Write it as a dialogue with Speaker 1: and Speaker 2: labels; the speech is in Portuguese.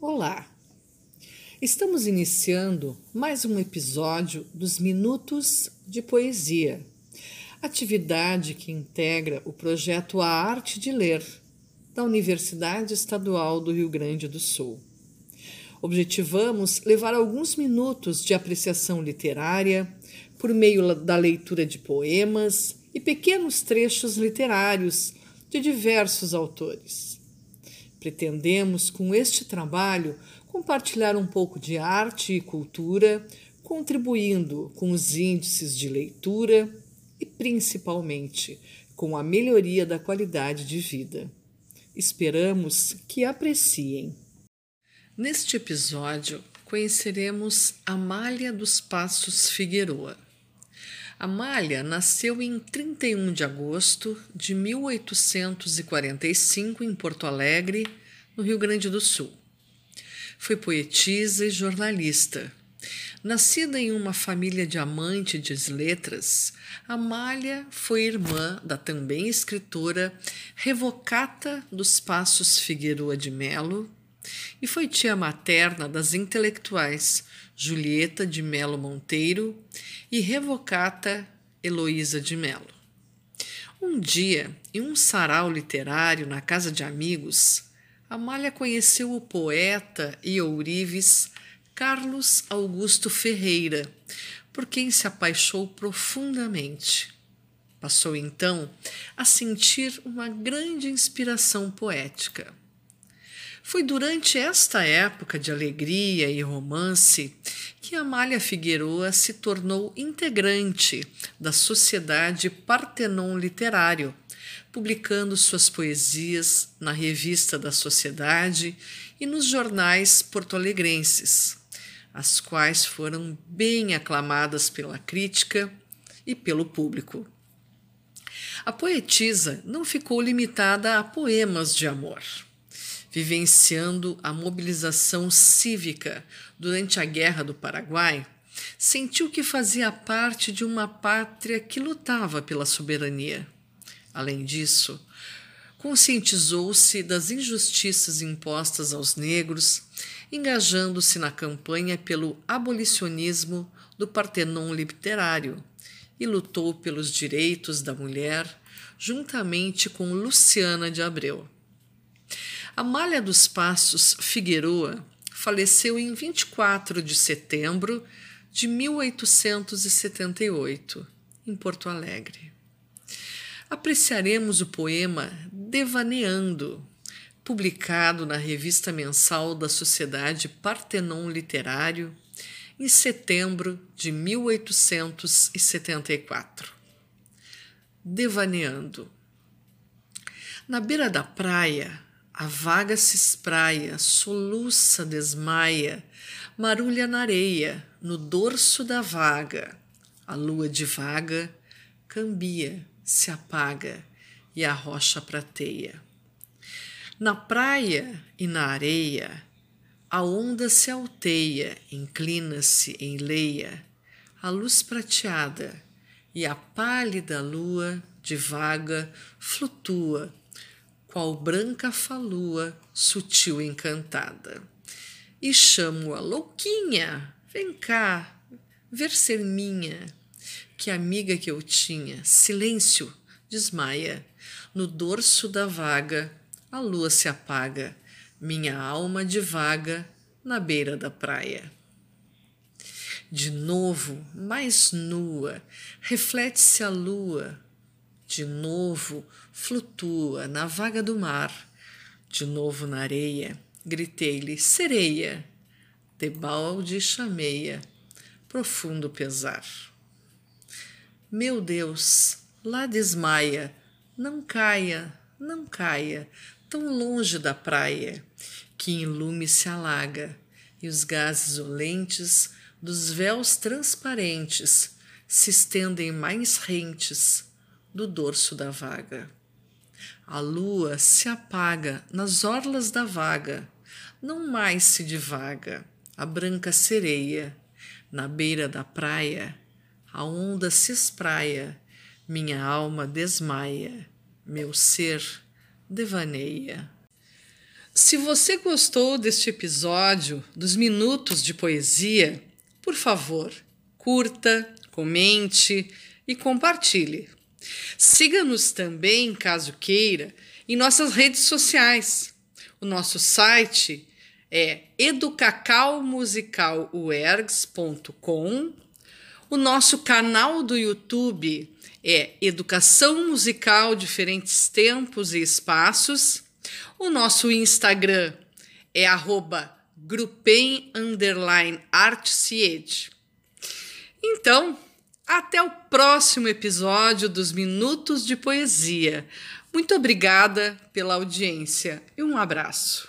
Speaker 1: Olá! Estamos iniciando mais um episódio dos Minutos de Poesia, atividade que integra o projeto A Arte de Ler da Universidade Estadual do Rio Grande do Sul. Objetivamos levar alguns minutos de apreciação literária por meio da leitura de poemas e pequenos trechos literários de diversos autores. Pretendemos, com este trabalho, compartilhar um pouco de arte e cultura, contribuindo com os índices de leitura e, principalmente, com a melhoria da qualidade de vida. Esperamos que apreciem. Neste episódio, conheceremos Amália dos Passos Figueroa. Amália nasceu em 31 de agosto de 1845 em Porto Alegre, no Rio Grande do Sul. Foi poetisa e jornalista. Nascida em uma família de amantes de letras, Amália foi irmã da também escritora Revocata dos Passos Figueroa de Melo e foi tia materna das intelectuais Julieta de Melo Monteiro e Revocata Heloísa de Melo. Um dia, em um sarau literário na casa de amigos, Amália conheceu o poeta e ourives Carlos Augusto Ferreira, por quem se apaixonou profundamente. Passou então a sentir uma grande inspiração poética. Foi durante esta época de alegria e romance que Amália Figueroa se tornou integrante da Sociedade Partenon Literário, publicando suas poesias na Revista da Sociedade e nos jornais porto-alegrenses, as quais foram bem aclamadas pela crítica e pelo público. A poetisa não ficou limitada a poemas de amor vivenciando a mobilização cívica durante a Guerra do Paraguai, sentiu que fazia parte de uma pátria que lutava pela soberania. Além disso, conscientizou-se das injustiças impostas aos negros, engajando-se na campanha pelo abolicionismo do Partenon literário e lutou pelos direitos da mulher juntamente com Luciana de Abreu. Amália dos Passos Figueroa faleceu em 24 de setembro de 1878, em Porto Alegre. Apreciaremos o poema Devaneando, publicado na revista mensal da Sociedade Partenon Literário, em setembro de 1874. Devaneando. Na beira da praia, a vaga se espraia, soluça, desmaia, marulha na areia, no dorso da vaga. A lua divaga, cambia, se apaga e a rocha prateia. Na praia e na areia, a onda se alteia, inclina-se em leia, a luz prateada e a pálida lua divaga, flutua qual branca falua sutil encantada. E chamo-a louquinha, vem cá, ver ser minha, que amiga que eu tinha, silêncio, desmaia, no dorso da vaga a lua se apaga, minha alma divaga na beira da praia. De novo, mais nua, reflete-se a lua, de novo flutua na vaga do mar. De novo na areia, gritei-lhe: sereia. Debalde chamei-a, profundo pesar. Meu Deus, lá desmaia, não caia, não caia, tão longe da praia, que em lume se alaga, e os gases olentes dos véus transparentes se estendem mais rentes do dorso da vaga. A lua se apaga nas orlas da vaga, não mais se divaga a branca sereia, na beira da praia, a onda se espraia, minha alma desmaia, meu ser devaneia. Se você gostou deste episódio dos Minutos de Poesia, por favor, curta, comente e compartilhe. Siga-nos também, caso queira, em nossas redes sociais. O nosso site é educacalmusicalwergs.com. O nosso canal do YouTube é Educação Musical Diferentes Tempos e Espaços. O nosso Instagram é arroba grupem Então, até o próximo episódio dos Minutos de Poesia. Muito obrigada pela audiência e um abraço.